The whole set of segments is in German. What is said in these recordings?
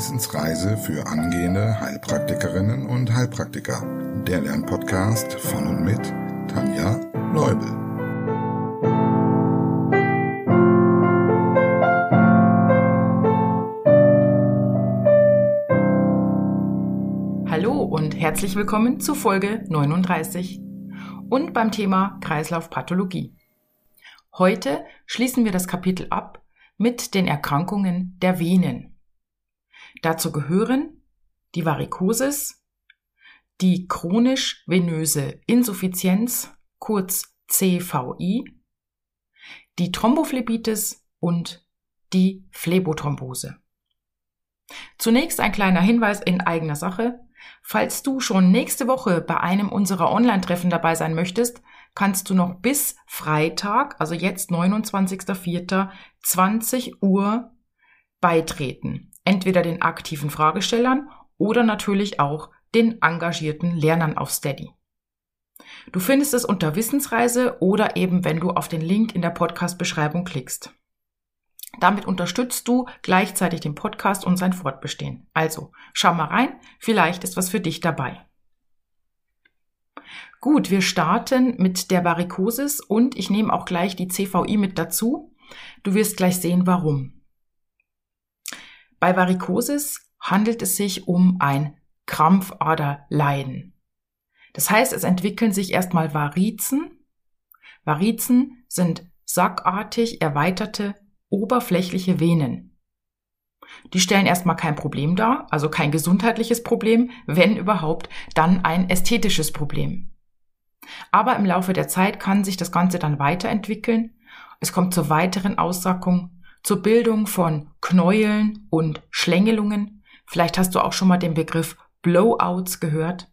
Wissensreise für angehende Heilpraktikerinnen und Heilpraktiker. Der Lernpodcast von und mit Tanja Leubel. Hallo und herzlich willkommen zu Folge 39 und beim Thema Kreislaufpathologie. Heute schließen wir das Kapitel ab mit den Erkrankungen der Venen. Dazu gehören die Varikosis, die chronisch-venöse Insuffizienz, kurz CVI, die Thrombophlebitis und die Phlebothrombose. Zunächst ein kleiner Hinweis in eigener Sache. Falls du schon nächste Woche bei einem unserer Online-Treffen dabei sein möchtest, kannst du noch bis Freitag, also jetzt 29.04. 20 Uhr beitreten. Entweder den aktiven Fragestellern oder natürlich auch den engagierten Lernern auf Steady. Du findest es unter Wissensreise oder eben, wenn du auf den Link in der Podcast-Beschreibung klickst. Damit unterstützt du gleichzeitig den Podcast und sein Fortbestehen. Also, schau mal rein, vielleicht ist was für dich dabei. Gut, wir starten mit der Varikosis und ich nehme auch gleich die CVI mit dazu. Du wirst gleich sehen, warum. Bei Varikosis handelt es sich um ein Krampfaderleiden. Das heißt, es entwickeln sich erstmal Varizen. Varizen sind sackartig erweiterte oberflächliche Venen. Die stellen erstmal kein Problem dar, also kein gesundheitliches Problem, wenn überhaupt, dann ein ästhetisches Problem. Aber im Laufe der Zeit kann sich das Ganze dann weiterentwickeln. Es kommt zur weiteren Aussackung, zur Bildung von Knäueln und Schlängelungen. Vielleicht hast du auch schon mal den Begriff Blowouts gehört.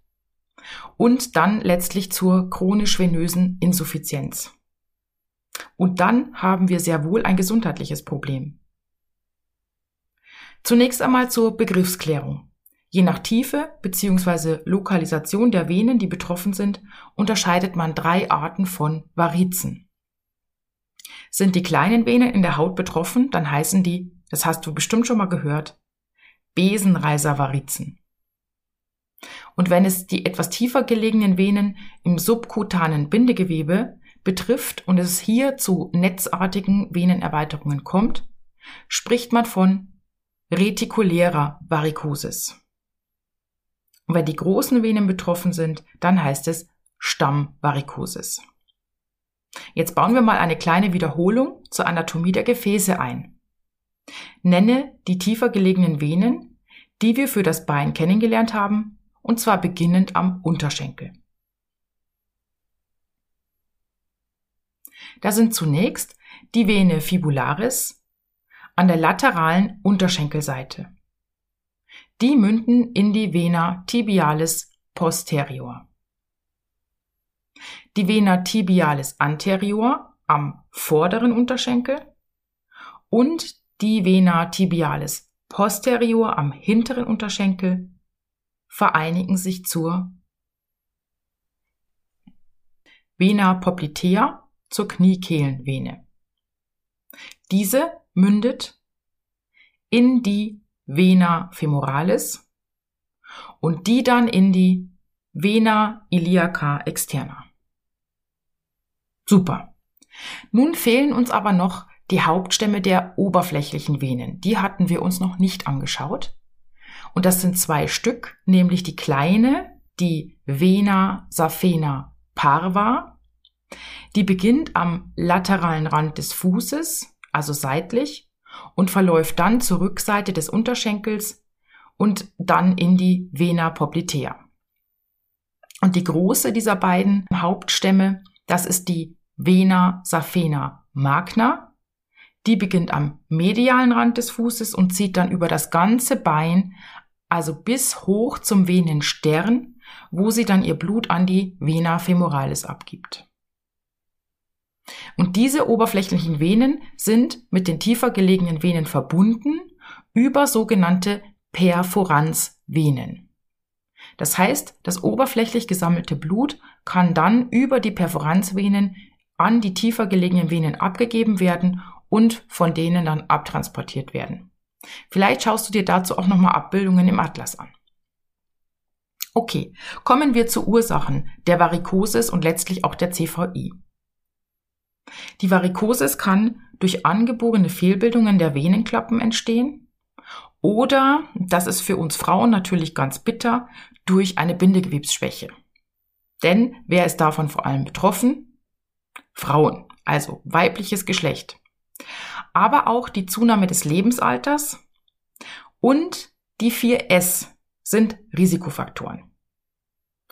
Und dann letztlich zur chronisch-venösen Insuffizienz. Und dann haben wir sehr wohl ein gesundheitliches Problem. Zunächst einmal zur Begriffsklärung. Je nach Tiefe bzw. Lokalisation der Venen, die betroffen sind, unterscheidet man drei Arten von Varizen. Sind die kleinen Venen in der Haut betroffen, dann heißen die, das hast du bestimmt schon mal gehört, Besenreiservarizen. Und wenn es die etwas tiefer gelegenen Venen im subkutanen Bindegewebe betrifft und es hier zu netzartigen Venenerweiterungen kommt, spricht man von retikulärer Varikosis. Und wenn die großen Venen betroffen sind, dann heißt es Stammvarikosis. Jetzt bauen wir mal eine kleine Wiederholung zur Anatomie der Gefäße ein. Nenne die tiefer gelegenen Venen, die wir für das Bein kennengelernt haben, und zwar beginnend am Unterschenkel. Da sind zunächst die Vene fibularis an der lateralen Unterschenkelseite. Die münden in die Vena tibialis posterior. Die Vena tibialis anterior am vorderen Unterschenkel und die Vena tibialis posterior am hinteren Unterschenkel vereinigen sich zur Vena poplitea zur Kniekehlenvene. Diese mündet in die Vena femoralis und die dann in die Vena iliaca externa. Super. Nun fehlen uns aber noch die Hauptstämme der oberflächlichen Venen. Die hatten wir uns noch nicht angeschaut. Und das sind zwei Stück, nämlich die kleine, die Vena saphena parva. Die beginnt am lateralen Rand des Fußes, also seitlich, und verläuft dann zur Rückseite des Unterschenkels und dann in die Vena poplitea. Und die große dieser beiden Hauptstämme, das ist die Vena saphena magna. Die beginnt am medialen Rand des Fußes und zieht dann über das ganze Bein, also bis hoch zum Venenstern, wo sie dann ihr Blut an die Vena femoralis abgibt. Und diese oberflächlichen Venen sind mit den tiefer gelegenen Venen verbunden über sogenannte Perforanzvenen. Das heißt, das oberflächlich gesammelte Blut kann dann über die Perforanzvenen an die tiefer gelegenen Venen abgegeben werden und von denen dann abtransportiert werden. Vielleicht schaust du dir dazu auch nochmal Abbildungen im Atlas an. Okay, kommen wir zu Ursachen der Varikosis und letztlich auch der CVI. Die Varikosis kann durch angeborene Fehlbildungen der Venenklappen entstehen oder, das ist für uns Frauen natürlich ganz bitter, durch eine Bindegewebsschwäche. Denn wer ist davon vor allem betroffen? Frauen, also weibliches Geschlecht. Aber auch die Zunahme des Lebensalters und die 4S sind Risikofaktoren.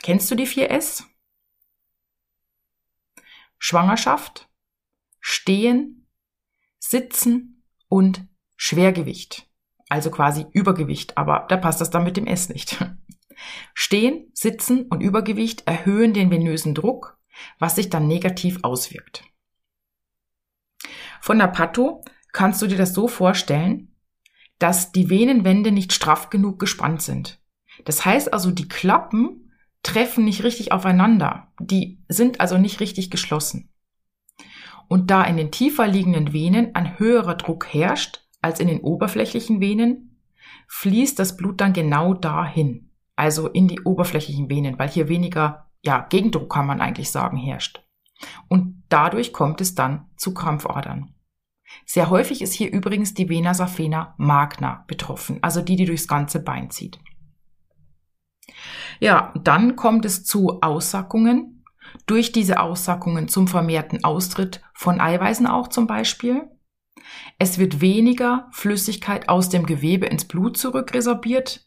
Kennst du die 4S? Schwangerschaft, Stehen, Sitzen und Schwergewicht. Also quasi Übergewicht, aber da passt das dann mit dem S nicht. Stehen, Sitzen und Übergewicht erhöhen den venösen Druck, was sich dann negativ auswirkt. Von der Patho kannst du dir das so vorstellen, dass die Venenwände nicht straff genug gespannt sind. Das heißt also, die Klappen treffen nicht richtig aufeinander. Die sind also nicht richtig geschlossen. Und da in den tiefer liegenden Venen ein höherer Druck herrscht als in den oberflächlichen Venen, fließt das Blut dann genau dahin also in die oberflächlichen Venen, weil hier weniger, ja, Gegendruck kann man eigentlich sagen, herrscht. Und dadurch kommt es dann zu Krampfadern. Sehr häufig ist hier übrigens die Vena saphena magna betroffen, also die, die durchs ganze Bein zieht. Ja, dann kommt es zu Aussackungen. Durch diese Aussackungen zum vermehrten Austritt von Eiweißen auch zum Beispiel. Es wird weniger Flüssigkeit aus dem Gewebe ins Blut zurückresorbiert,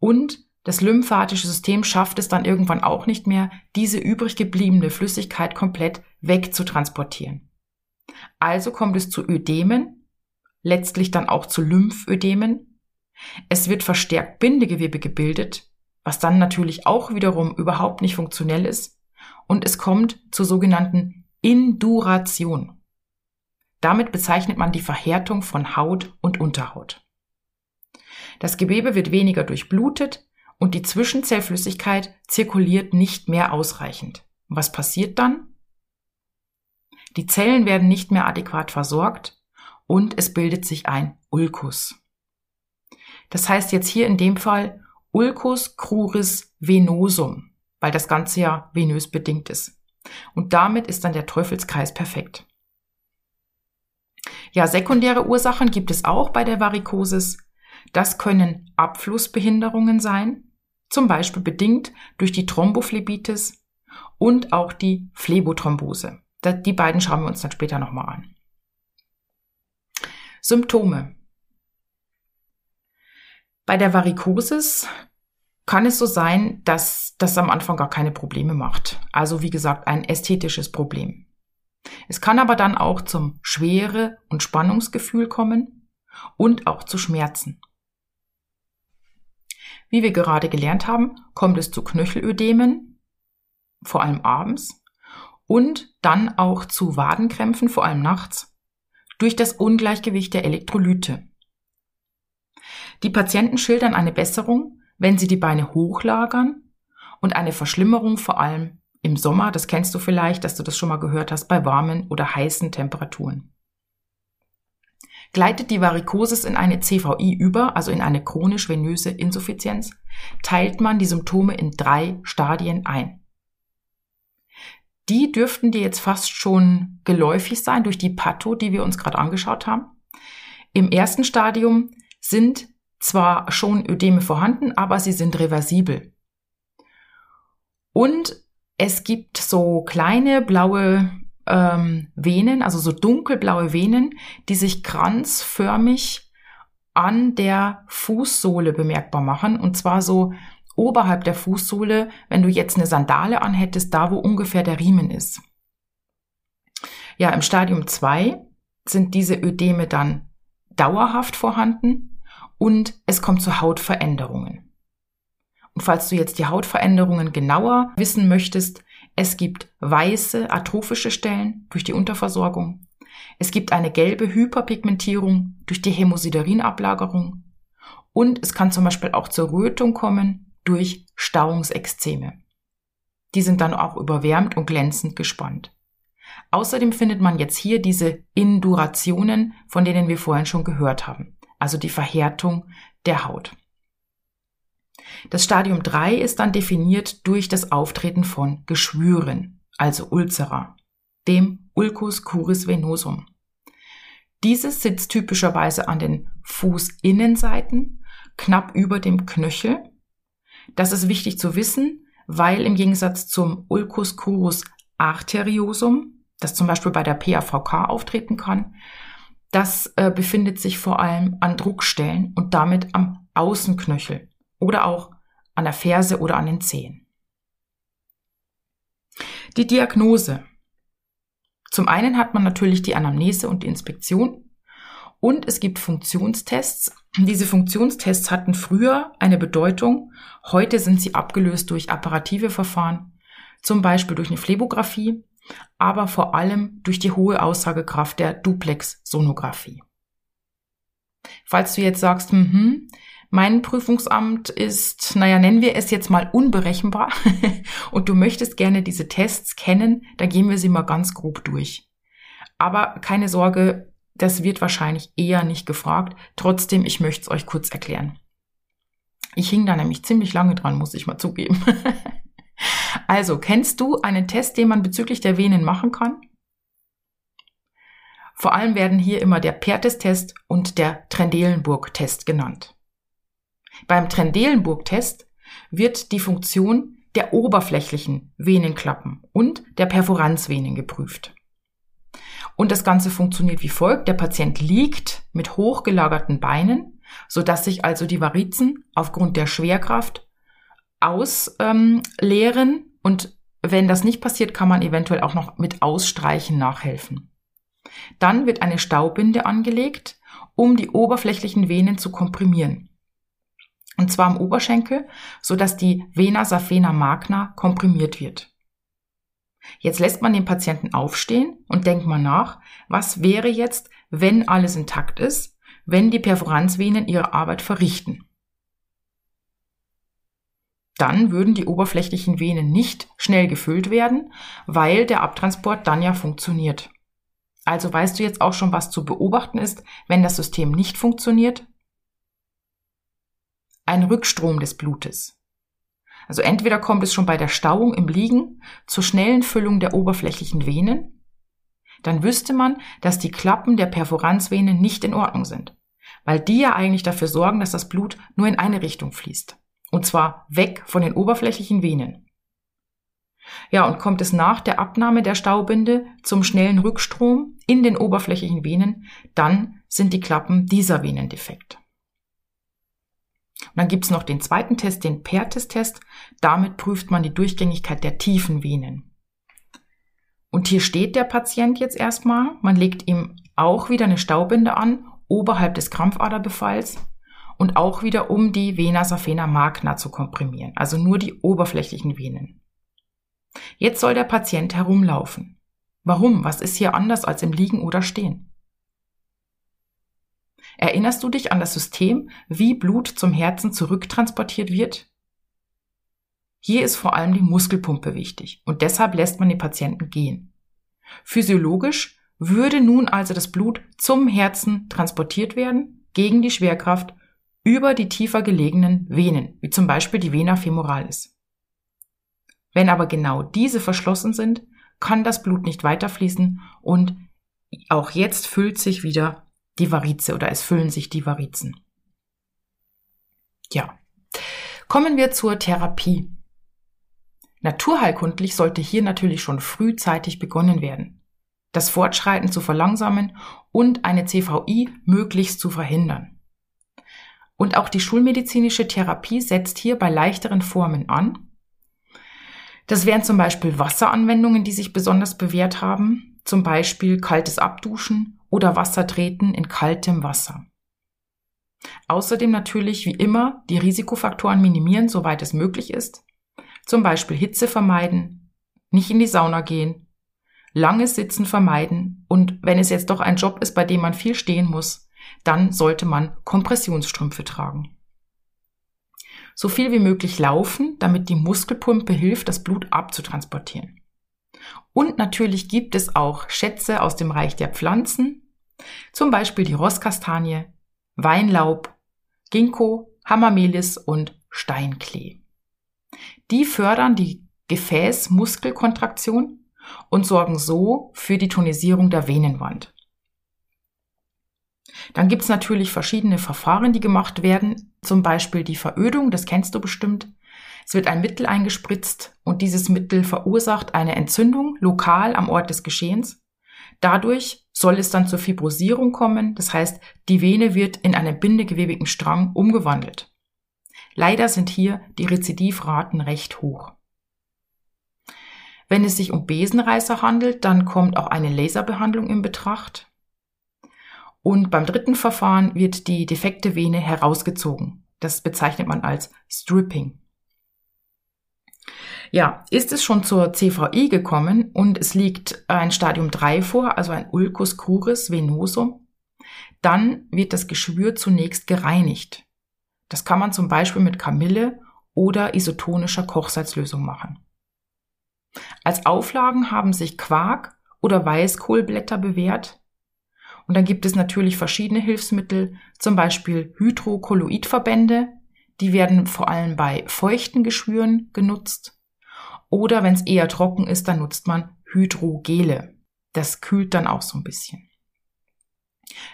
und das lymphatische System schafft es dann irgendwann auch nicht mehr, diese übrig gebliebene Flüssigkeit komplett wegzutransportieren. Also kommt es zu Ödemen, letztlich dann auch zu Lymphödemen. Es wird verstärkt Bindegewebe gebildet, was dann natürlich auch wiederum überhaupt nicht funktionell ist. Und es kommt zur sogenannten Induration. Damit bezeichnet man die Verhärtung von Haut und Unterhaut. Das Gewebe wird weniger durchblutet und die Zwischenzellflüssigkeit zirkuliert nicht mehr ausreichend. Was passiert dann? Die Zellen werden nicht mehr adäquat versorgt und es bildet sich ein Ulkus. Das heißt jetzt hier in dem Fall Ulcus cruris venosum, weil das Ganze ja venös bedingt ist. Und damit ist dann der Teufelskreis perfekt. Ja, sekundäre Ursachen gibt es auch bei der Varikosis. Das können Abflussbehinderungen sein, zum Beispiel bedingt durch die Thrombophlebitis und auch die Phlebothrombose. Die beiden schauen wir uns dann später nochmal an. Symptome. Bei der Varikosis kann es so sein, dass das am Anfang gar keine Probleme macht. Also wie gesagt, ein ästhetisches Problem. Es kann aber dann auch zum Schwere- und Spannungsgefühl kommen und auch zu Schmerzen. Wie wir gerade gelernt haben, kommt es zu Knöchelödemen, vor allem abends, und dann auch zu Wadenkrämpfen, vor allem nachts, durch das Ungleichgewicht der Elektrolyte. Die Patienten schildern eine Besserung, wenn sie die Beine hochlagern und eine Verschlimmerung vor allem im Sommer, das kennst du vielleicht, dass du das schon mal gehört hast, bei warmen oder heißen Temperaturen. Gleitet die Varikosis in eine CVI über, also in eine chronisch-venöse Insuffizienz, teilt man die Symptome in drei Stadien ein. Die dürften dir jetzt fast schon geläufig sein durch die Patho, die wir uns gerade angeschaut haben. Im ersten Stadium sind zwar schon Ödeme vorhanden, aber sie sind reversibel. Und es gibt so kleine blaue ähm, Venen, also so dunkelblaue Venen, die sich kranzförmig an der Fußsohle bemerkbar machen. Und zwar so oberhalb der Fußsohle, wenn du jetzt eine Sandale anhättest, da wo ungefähr der Riemen ist. Ja, im Stadium 2 sind diese Ödeme dann dauerhaft vorhanden und es kommt zu Hautveränderungen. Und falls du jetzt die Hautveränderungen genauer wissen möchtest, es gibt weiße atrophische Stellen durch die Unterversorgung. Es gibt eine gelbe Hyperpigmentierung durch die Hämosiderin-Ablagerung. Und es kann zum Beispiel auch zur Rötung kommen durch Stauungsexzeme. Die sind dann auch überwärmt und glänzend gespannt. Außerdem findet man jetzt hier diese Indurationen, von denen wir vorhin schon gehört haben. also die Verhärtung der Haut. Das Stadium 3 ist dann definiert durch das Auftreten von Geschwüren, also Ulcera, dem Ulcus curis venosum. Dieses sitzt typischerweise an den Fußinnenseiten, knapp über dem Knöchel. Das ist wichtig zu wissen, weil im Gegensatz zum Ulcus curus arteriosum, das zum Beispiel bei der PAVK auftreten kann, das äh, befindet sich vor allem an Druckstellen und damit am Außenknöchel oder auch an der Ferse oder an den Zehen. Die Diagnose. Zum einen hat man natürlich die Anamnese und die Inspektion und es gibt Funktionstests. Diese Funktionstests hatten früher eine Bedeutung, heute sind sie abgelöst durch apparative Verfahren, zum Beispiel durch eine Phlebographie, aber vor allem durch die hohe Aussagekraft der Duplex-Sonographie. Falls du jetzt sagst, hm, mein Prüfungsamt ist, naja, nennen wir es jetzt mal unberechenbar und du möchtest gerne diese Tests kennen, dann gehen wir sie mal ganz grob durch. Aber keine Sorge, das wird wahrscheinlich eher nicht gefragt. Trotzdem, ich möchte es euch kurz erklären. Ich hing da nämlich ziemlich lange dran, muss ich mal zugeben. also, kennst du einen Test, den man bezüglich der Venen machen kann? Vor allem werden hier immer der Pertes-Test und der Trendelenburg-Test genannt. Beim Trendelenburg-Test wird die Funktion der oberflächlichen Venenklappen und der Perforanzvenen geprüft. Und das Ganze funktioniert wie folgt. Der Patient liegt mit hochgelagerten Beinen, sodass sich also die Varizen aufgrund der Schwerkraft ausleeren ähm, und wenn das nicht passiert, kann man eventuell auch noch mit Ausstreichen nachhelfen. Dann wird eine Staubinde angelegt, um die oberflächlichen Venen zu komprimieren und zwar am Oberschenkel, so dass die Vena saphena magna komprimiert wird. Jetzt lässt man den Patienten aufstehen und denkt mal nach, was wäre jetzt, wenn alles intakt ist, wenn die Perforanzvenen ihre Arbeit verrichten. Dann würden die oberflächlichen Venen nicht schnell gefüllt werden, weil der Abtransport dann ja funktioniert. Also weißt du jetzt auch schon, was zu beobachten ist, wenn das System nicht funktioniert? Ein Rückstrom des Blutes. Also entweder kommt es schon bei der Stauung im Liegen zur schnellen Füllung der oberflächlichen Venen, dann wüsste man, dass die Klappen der Perforanzvenen nicht in Ordnung sind, weil die ja eigentlich dafür sorgen, dass das Blut nur in eine Richtung fließt, und zwar weg von den oberflächlichen Venen. Ja, und kommt es nach der Abnahme der Staubinde zum schnellen Rückstrom in den oberflächlichen Venen, dann sind die Klappen dieser Venen defekt. Und dann gibt's noch den zweiten Test, den Pertes-Test. Damit prüft man die Durchgängigkeit der tiefen Venen. Und hier steht der Patient jetzt erstmal. Man legt ihm auch wieder eine Staubinde an, oberhalb des Krampfaderbefalls und auch wieder um die Vena saphena magna zu komprimieren, also nur die oberflächlichen Venen. Jetzt soll der Patient herumlaufen. Warum? Was ist hier anders als im Liegen oder Stehen? Erinnerst du dich an das System, wie Blut zum Herzen zurücktransportiert wird? Hier ist vor allem die Muskelpumpe wichtig und deshalb lässt man den Patienten gehen. Physiologisch würde nun also das Blut zum Herzen transportiert werden, gegen die Schwerkraft, über die tiefer gelegenen Venen, wie zum Beispiel die Vena femoralis. Wenn aber genau diese verschlossen sind, kann das Blut nicht weiterfließen und auch jetzt füllt sich wieder die Varize oder es füllen sich die Varizen. Ja. Kommen wir zur Therapie. Naturheilkundlich sollte hier natürlich schon frühzeitig begonnen werden, das Fortschreiten zu verlangsamen und eine CVI möglichst zu verhindern. Und auch die schulmedizinische Therapie setzt hier bei leichteren Formen an. Das wären zum Beispiel Wasseranwendungen, die sich besonders bewährt haben, zum Beispiel kaltes Abduschen oder Wasser treten in kaltem Wasser. Außerdem natürlich wie immer die Risikofaktoren minimieren, soweit es möglich ist. Zum Beispiel Hitze vermeiden, nicht in die Sauna gehen, langes Sitzen vermeiden und wenn es jetzt doch ein Job ist, bei dem man viel stehen muss, dann sollte man Kompressionsstrümpfe tragen. So viel wie möglich laufen, damit die Muskelpumpe hilft, das Blut abzutransportieren. Und natürlich gibt es auch Schätze aus dem Reich der Pflanzen, zum Beispiel die Rosskastanie, Weinlaub, Ginkgo, Hamamelis und Steinklee. Die fördern die Gefäßmuskelkontraktion und sorgen so für die Tonisierung der Venenwand. Dann gibt's natürlich verschiedene Verfahren, die gemacht werden, zum Beispiel die Verödung, das kennst du bestimmt. Es wird ein Mittel eingespritzt und dieses Mittel verursacht eine Entzündung lokal am Ort des Geschehens. Dadurch soll es dann zur Fibrosierung kommen, das heißt, die Vene wird in einen bindegewebigen Strang umgewandelt. Leider sind hier die Rezidivraten recht hoch. Wenn es sich um Besenreißer handelt, dann kommt auch eine Laserbehandlung in Betracht. Und beim dritten Verfahren wird die defekte Vene herausgezogen. Das bezeichnet man als Stripping. Ja, ist es schon zur CVI gekommen und es liegt ein Stadium 3 vor, also ein Ulcus cruris venosum, dann wird das Geschwür zunächst gereinigt. Das kann man zum Beispiel mit Kamille oder isotonischer Kochsalzlösung machen. Als Auflagen haben sich Quark oder Weißkohlblätter bewährt. Und dann gibt es natürlich verschiedene Hilfsmittel, zum Beispiel Hydrokolloidverbände. Die werden vor allem bei feuchten Geschwüren genutzt. Oder wenn es eher trocken ist, dann nutzt man Hydrogele. Das kühlt dann auch so ein bisschen.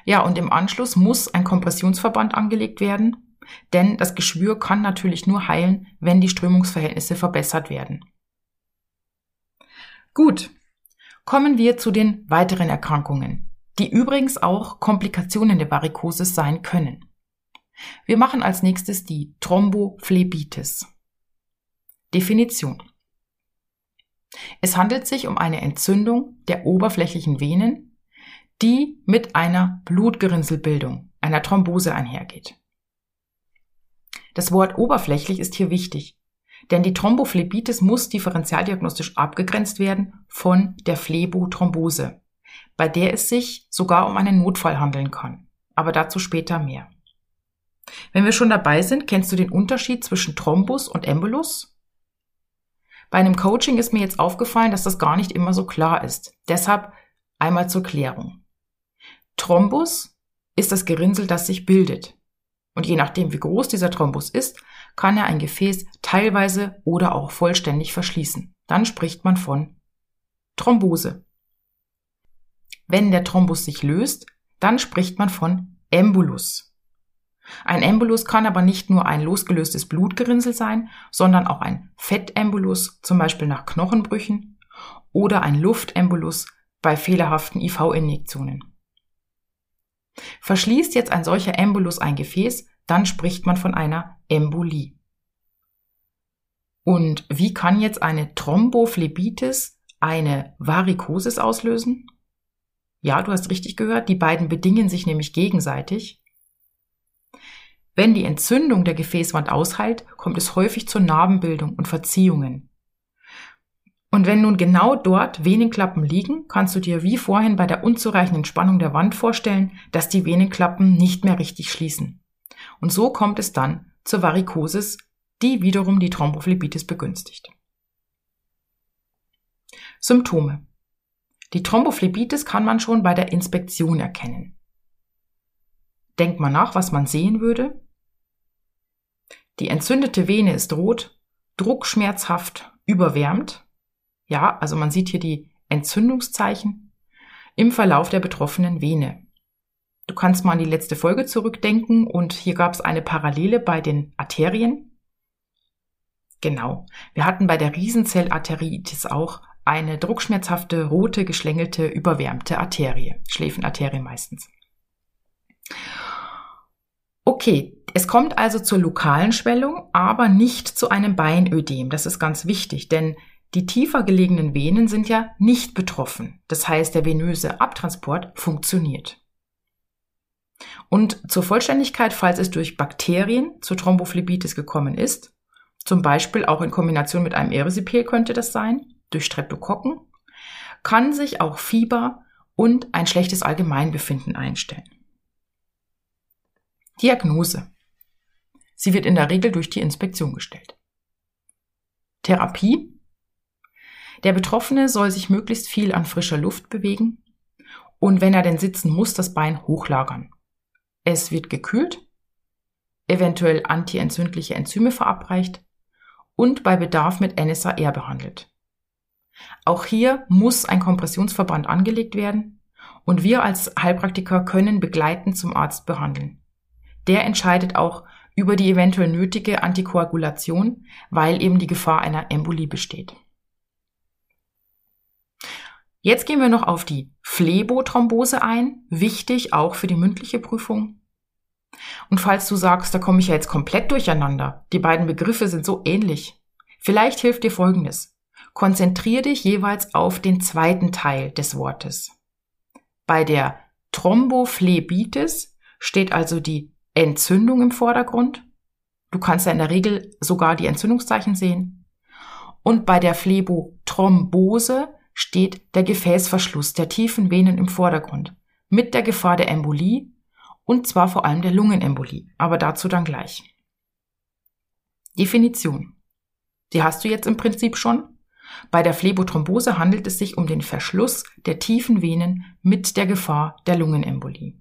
Ja, und im Anschluss muss ein Kompressionsverband angelegt werden, denn das Geschwür kann natürlich nur heilen, wenn die Strömungsverhältnisse verbessert werden. Gut, kommen wir zu den weiteren Erkrankungen, die übrigens auch Komplikationen der Varikosis sein können. Wir machen als nächstes die Thrombophlebitis. Definition. Es handelt sich um eine Entzündung der oberflächlichen Venen, die mit einer Blutgerinnselbildung, einer Thrombose einhergeht. Das Wort oberflächlich ist hier wichtig, denn die Thrombophlebitis muss differentialdiagnostisch abgegrenzt werden von der Phlebothrombose, bei der es sich sogar um einen Notfall handeln kann. Aber dazu später mehr. Wenn wir schon dabei sind, kennst du den Unterschied zwischen Thrombus und Embolus? Bei einem Coaching ist mir jetzt aufgefallen, dass das gar nicht immer so klar ist. Deshalb einmal zur Klärung. Thrombus ist das Gerinnsel, das sich bildet. Und je nachdem, wie groß dieser Thrombus ist, kann er ein Gefäß teilweise oder auch vollständig verschließen. Dann spricht man von Thrombose. Wenn der Thrombus sich löst, dann spricht man von Embolus. Ein Embolus kann aber nicht nur ein losgelöstes Blutgerinnsel sein, sondern auch ein Fettembolus, zum Beispiel nach Knochenbrüchen, oder ein Luftembolus bei fehlerhaften IV-Injektionen. Verschließt jetzt ein solcher Embolus ein Gefäß, dann spricht man von einer Embolie. Und wie kann jetzt eine Thrombophlebitis eine Varikosis auslösen? Ja, du hast richtig gehört, die beiden bedingen sich nämlich gegenseitig. Wenn die Entzündung der Gefäßwand ausheilt, kommt es häufig zur Narbenbildung und Verziehungen. Und wenn nun genau dort Venenklappen liegen, kannst du dir wie vorhin bei der unzureichenden Spannung der Wand vorstellen, dass die Venenklappen nicht mehr richtig schließen. Und so kommt es dann zur Varikosis, die wiederum die Thrombophlebitis begünstigt. Symptome. Die Thrombophlebitis kann man schon bei der Inspektion erkennen. Denkt man nach, was man sehen würde. Die entzündete Vene ist rot, druckschmerzhaft, überwärmt. Ja, also man sieht hier die Entzündungszeichen im Verlauf der betroffenen Vene. Du kannst mal an die letzte Folge zurückdenken und hier gab es eine Parallele bei den Arterien. Genau. Wir hatten bei der Riesenzellarteritis auch eine druckschmerzhafte, rote, geschlängelte, überwärmte Arterie. Schläfenarterie meistens. Okay, es kommt also zur lokalen Schwellung, aber nicht zu einem Beinödem. Das ist ganz wichtig, denn die tiefer gelegenen Venen sind ja nicht betroffen. Das heißt, der venöse Abtransport funktioniert. Und zur Vollständigkeit, falls es durch Bakterien zur Thrombophlebitis gekommen ist, zum Beispiel auch in Kombination mit einem Erisipel könnte das sein, durch Streptokokken, kann sich auch Fieber und ein schlechtes Allgemeinbefinden einstellen. Diagnose. Sie wird in der Regel durch die Inspektion gestellt. Therapie. Der Betroffene soll sich möglichst viel an frischer Luft bewegen und wenn er denn sitzen muss, das Bein hochlagern. es wird gekühlt, eventuell antientzündliche Enzyme verabreicht und bei Bedarf mit NSAR behandelt. Auch hier muss ein Kompressionsverband angelegt werden und wir als Heilpraktiker können begleitend zum Arzt behandeln. Der entscheidet auch über die eventuell nötige Antikoagulation, weil eben die Gefahr einer Embolie besteht. Jetzt gehen wir noch auf die Phlebothrombose ein, wichtig auch für die mündliche Prüfung. Und falls du sagst, da komme ich ja jetzt komplett durcheinander, die beiden Begriffe sind so ähnlich, vielleicht hilft dir Folgendes. Konzentriere dich jeweils auf den zweiten Teil des Wortes. Bei der Thrombophlebitis steht also die Entzündung im Vordergrund. Du kannst ja in der Regel sogar die Entzündungszeichen sehen. Und bei der Phlebothrombose steht der Gefäßverschluss der tiefen Venen im Vordergrund mit der Gefahr der Embolie und zwar vor allem der Lungenembolie, aber dazu dann gleich. Definition. Die hast du jetzt im Prinzip schon. Bei der Phlebothrombose handelt es sich um den Verschluss der tiefen Venen mit der Gefahr der Lungenembolie.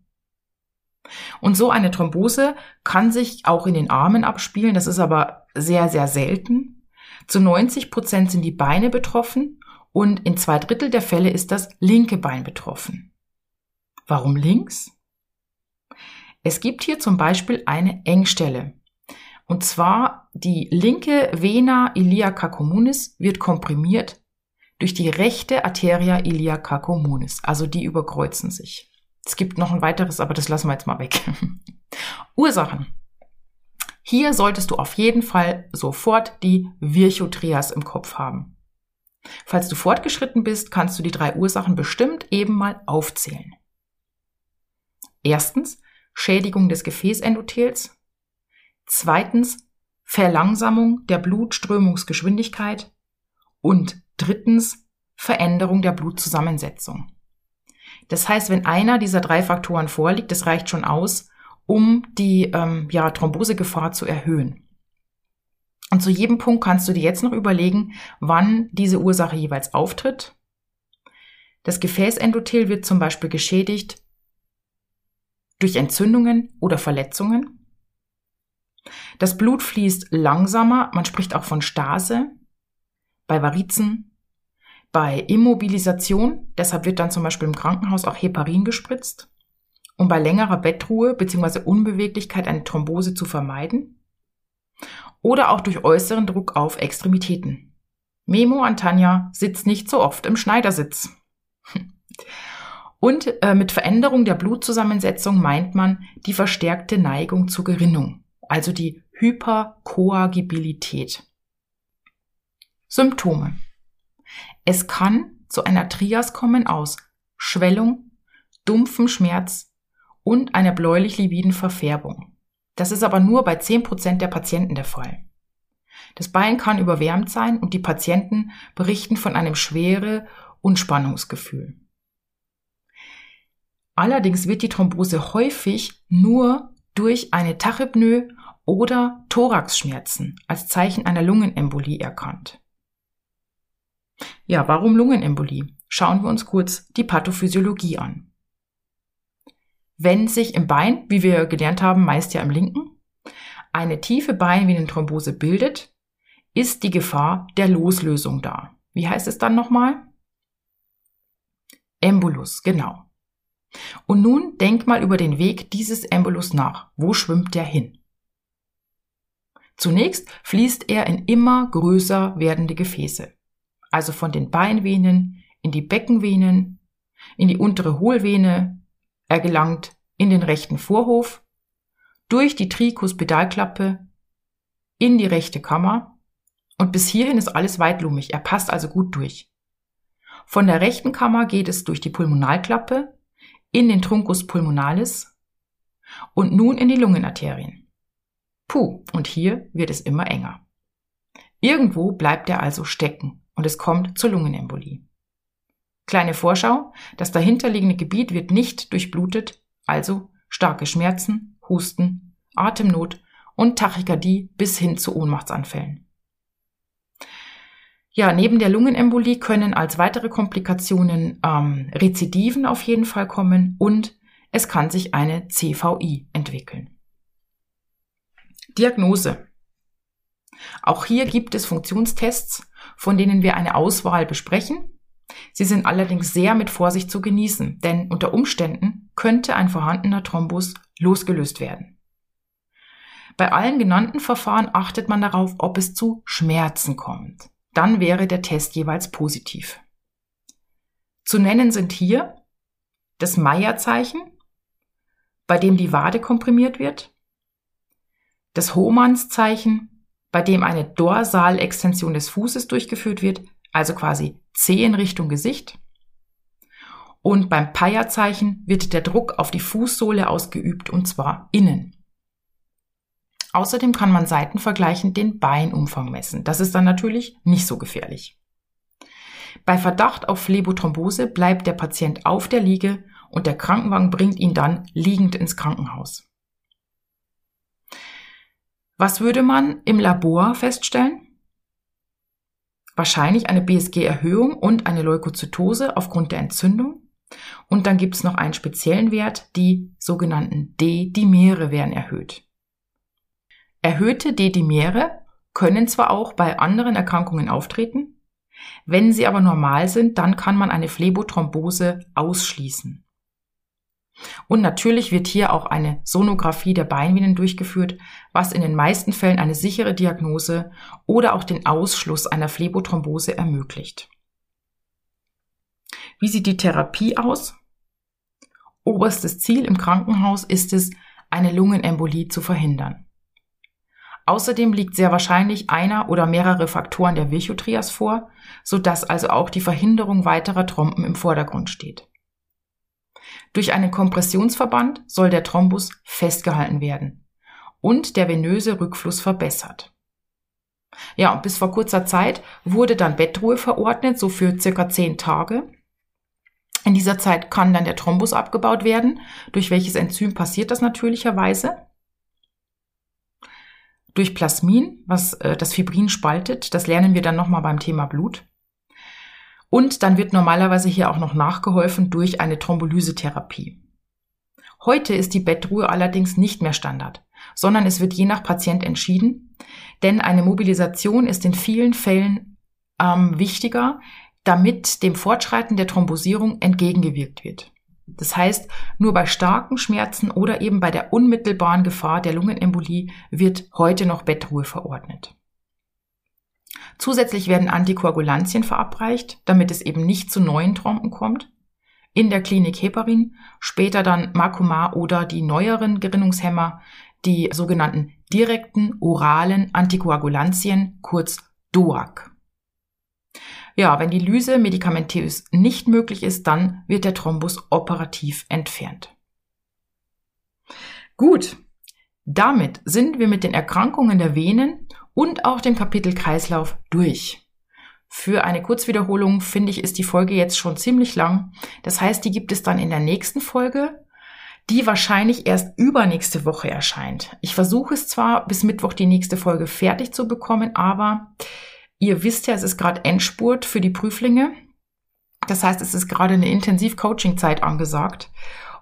Und so eine Thrombose kann sich auch in den Armen abspielen, das ist aber sehr, sehr selten. Zu 90 Prozent sind die Beine betroffen und in zwei Drittel der Fälle ist das linke Bein betroffen. Warum links? Es gibt hier zum Beispiel eine Engstelle. Und zwar die linke Vena iliaca communis wird komprimiert durch die rechte Arteria iliaca communis. Also die überkreuzen sich. Es gibt noch ein weiteres, aber das lassen wir jetzt mal weg. Ursachen. Hier solltest du auf jeden Fall sofort die Virchotrias im Kopf haben. Falls du fortgeschritten bist, kannst du die drei Ursachen bestimmt eben mal aufzählen. Erstens Schädigung des Gefäßendothels. Zweitens Verlangsamung der Blutströmungsgeschwindigkeit. Und drittens Veränderung der Blutzusammensetzung. Das heißt, wenn einer dieser drei Faktoren vorliegt, das reicht schon aus, um die ähm, ja, Thrombosegefahr zu erhöhen. Und zu jedem Punkt kannst du dir jetzt noch überlegen, wann diese Ursache jeweils auftritt. Das Gefäßendothel wird zum Beispiel geschädigt durch Entzündungen oder Verletzungen. Das Blut fließt langsamer, man spricht auch von Stase, bei Varizen, bei Immobilisation, deshalb wird dann zum Beispiel im Krankenhaus auch Heparin gespritzt, um bei längerer Bettruhe bzw. Unbeweglichkeit eine Thrombose zu vermeiden. Oder auch durch äußeren Druck auf Extremitäten. Memo an Tanja sitzt nicht so oft im Schneidersitz. Und äh, mit Veränderung der Blutzusammensetzung meint man die verstärkte Neigung zur Gerinnung, also die Hyperkoagibilität. Symptome. Es kann zu einer Trias kommen aus Schwellung, dumpfem Schmerz und einer bläulich-lividen Verfärbung. Das ist aber nur bei 10% der Patienten der Fall. Das Bein kann überwärmt sein und die Patienten berichten von einem schwere Unspannungsgefühl. Allerdings wird die Thrombose häufig nur durch eine Tachypnoe oder Thoraxschmerzen als Zeichen einer Lungenembolie erkannt. Ja, warum Lungenembolie? Schauen wir uns kurz die Pathophysiologie an. Wenn sich im Bein, wie wir gelernt haben, meist ja im linken, eine tiefe Beinvenenthrombose bildet, ist die Gefahr der Loslösung da. Wie heißt es dann nochmal? Embolus, genau. Und nun denk mal über den Weg dieses Embolus nach. Wo schwimmt der hin? Zunächst fließt er in immer größer werdende Gefäße also von den Beinvenen in die Beckenvenen, in die untere Hohlvene. Er gelangt in den rechten Vorhof, durch die Trikuspedalklappe, in die rechte Kammer und bis hierhin ist alles weitlumig. Er passt also gut durch. Von der rechten Kammer geht es durch die Pulmonalklappe in den Truncus pulmonalis und nun in die Lungenarterien. Puh, und hier wird es immer enger. Irgendwo bleibt er also stecken und es kommt zur Lungenembolie. Kleine Vorschau, das dahinterliegende Gebiet wird nicht durchblutet, also starke Schmerzen, Husten, Atemnot und Tachykardie bis hin zu Ohnmachtsanfällen. Ja, neben der Lungenembolie können als weitere Komplikationen ähm, Rezidiven auf jeden Fall kommen und es kann sich eine CVI entwickeln. Diagnose. Auch hier gibt es Funktionstests, von denen wir eine Auswahl besprechen. Sie sind allerdings sehr mit Vorsicht zu genießen, denn unter Umständen könnte ein vorhandener Thrombus losgelöst werden. Bei allen genannten Verfahren achtet man darauf, ob es zu Schmerzen kommt. Dann wäre der Test jeweils positiv. Zu nennen sind hier das Meyer-Zeichen, bei dem die Wade komprimiert wird, das Hohmanns-Zeichen, bei dem eine Dorsalextension des Fußes durchgeführt wird, also quasi Zeh Richtung Gesicht. Und beim Peyer-Zeichen wird der Druck auf die Fußsohle ausgeübt und zwar innen. Außerdem kann man seitenvergleichend den Beinumfang messen. Das ist dann natürlich nicht so gefährlich. Bei Verdacht auf Phlebothrombose bleibt der Patient auf der Liege und der Krankenwagen bringt ihn dann liegend ins Krankenhaus. Was würde man im Labor feststellen? Wahrscheinlich eine BSG-Erhöhung und eine Leukozytose aufgrund der Entzündung. Und dann gibt es noch einen speziellen Wert, die sogenannten D-Dimere werden erhöht. Erhöhte D-Dimere können zwar auch bei anderen Erkrankungen auftreten, wenn sie aber normal sind, dann kann man eine Phlebothrombose ausschließen. Und natürlich wird hier auch eine Sonographie der Beinvenen durchgeführt, was in den meisten Fällen eine sichere Diagnose oder auch den Ausschluss einer Phlebothrombose ermöglicht. Wie sieht die Therapie aus? Oberstes Ziel im Krankenhaus ist es, eine Lungenembolie zu verhindern. Außerdem liegt sehr wahrscheinlich einer oder mehrere Faktoren der Virchow-Trias vor, sodass also auch die Verhinderung weiterer Trompen im Vordergrund steht. Durch einen Kompressionsverband soll der Thrombus festgehalten werden und der venöse Rückfluss verbessert. Ja, und bis vor kurzer Zeit wurde dann Bettruhe verordnet, so für circa zehn Tage. In dieser Zeit kann dann der Thrombus abgebaut werden. Durch welches Enzym passiert das natürlicherweise? durch Plasmin, was äh, das Fibrin spaltet. Das lernen wir dann nochmal beim Thema Blut. Und dann wird normalerweise hier auch noch nachgeholfen durch eine Thrombolysetherapie. Heute ist die Bettruhe allerdings nicht mehr Standard, sondern es wird je nach Patient entschieden, denn eine Mobilisation ist in vielen Fällen ähm, wichtiger, damit dem Fortschreiten der Thrombosierung entgegengewirkt wird. Das heißt, nur bei starken Schmerzen oder eben bei der unmittelbaren Gefahr der Lungenembolie wird heute noch Bettruhe verordnet. Zusätzlich werden Antikoagulantien verabreicht, damit es eben nicht zu neuen Trompen kommt. In der Klinik Heparin, später dann Makuma oder die neueren Gerinnungshemmer, die sogenannten direkten oralen Antikoagulantien, kurz DOAC. Ja, wenn die Lyse medikamentös nicht möglich ist, dann wird der Thrombus operativ entfernt. Gut, damit sind wir mit den Erkrankungen der Venen und auch dem Kapitel Kreislauf durch. Für eine Kurzwiederholung finde ich, ist die Folge jetzt schon ziemlich lang. Das heißt, die gibt es dann in der nächsten Folge, die wahrscheinlich erst übernächste Woche erscheint. Ich versuche es zwar bis Mittwoch die nächste Folge fertig zu bekommen, aber Ihr wisst ja, es ist gerade Endspurt für die Prüflinge. Das heißt, es ist gerade eine Intensiv-Coaching-Zeit angesagt.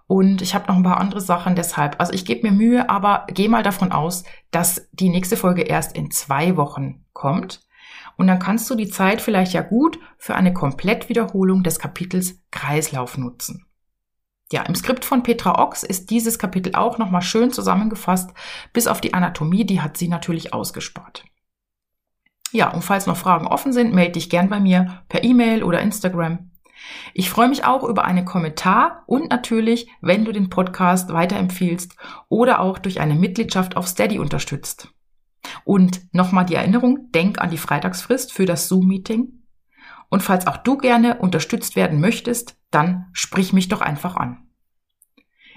Und ich habe noch ein paar andere Sachen deshalb. Also ich gebe mir Mühe, aber gehe mal davon aus, dass die nächste Folge erst in zwei Wochen kommt. Und dann kannst du die Zeit vielleicht ja gut für eine Komplettwiederholung des Kapitels Kreislauf nutzen. Ja, im Skript von Petra Ochs ist dieses Kapitel auch nochmal schön zusammengefasst, bis auf die Anatomie, die hat sie natürlich ausgespart. Ja, und falls noch Fragen offen sind, melde dich gern bei mir per E-Mail oder Instagram. Ich freue mich auch über einen Kommentar und natürlich, wenn du den Podcast weiterempfiehlst oder auch durch eine Mitgliedschaft auf Steady unterstützt. Und nochmal die Erinnerung, denk an die Freitagsfrist für das Zoom-Meeting. Und falls auch du gerne unterstützt werden möchtest, dann sprich mich doch einfach an.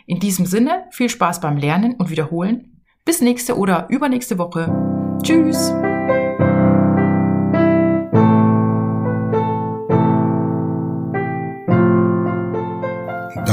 In diesem Sinne, viel Spaß beim Lernen und Wiederholen. Bis nächste oder übernächste Woche. Tschüss!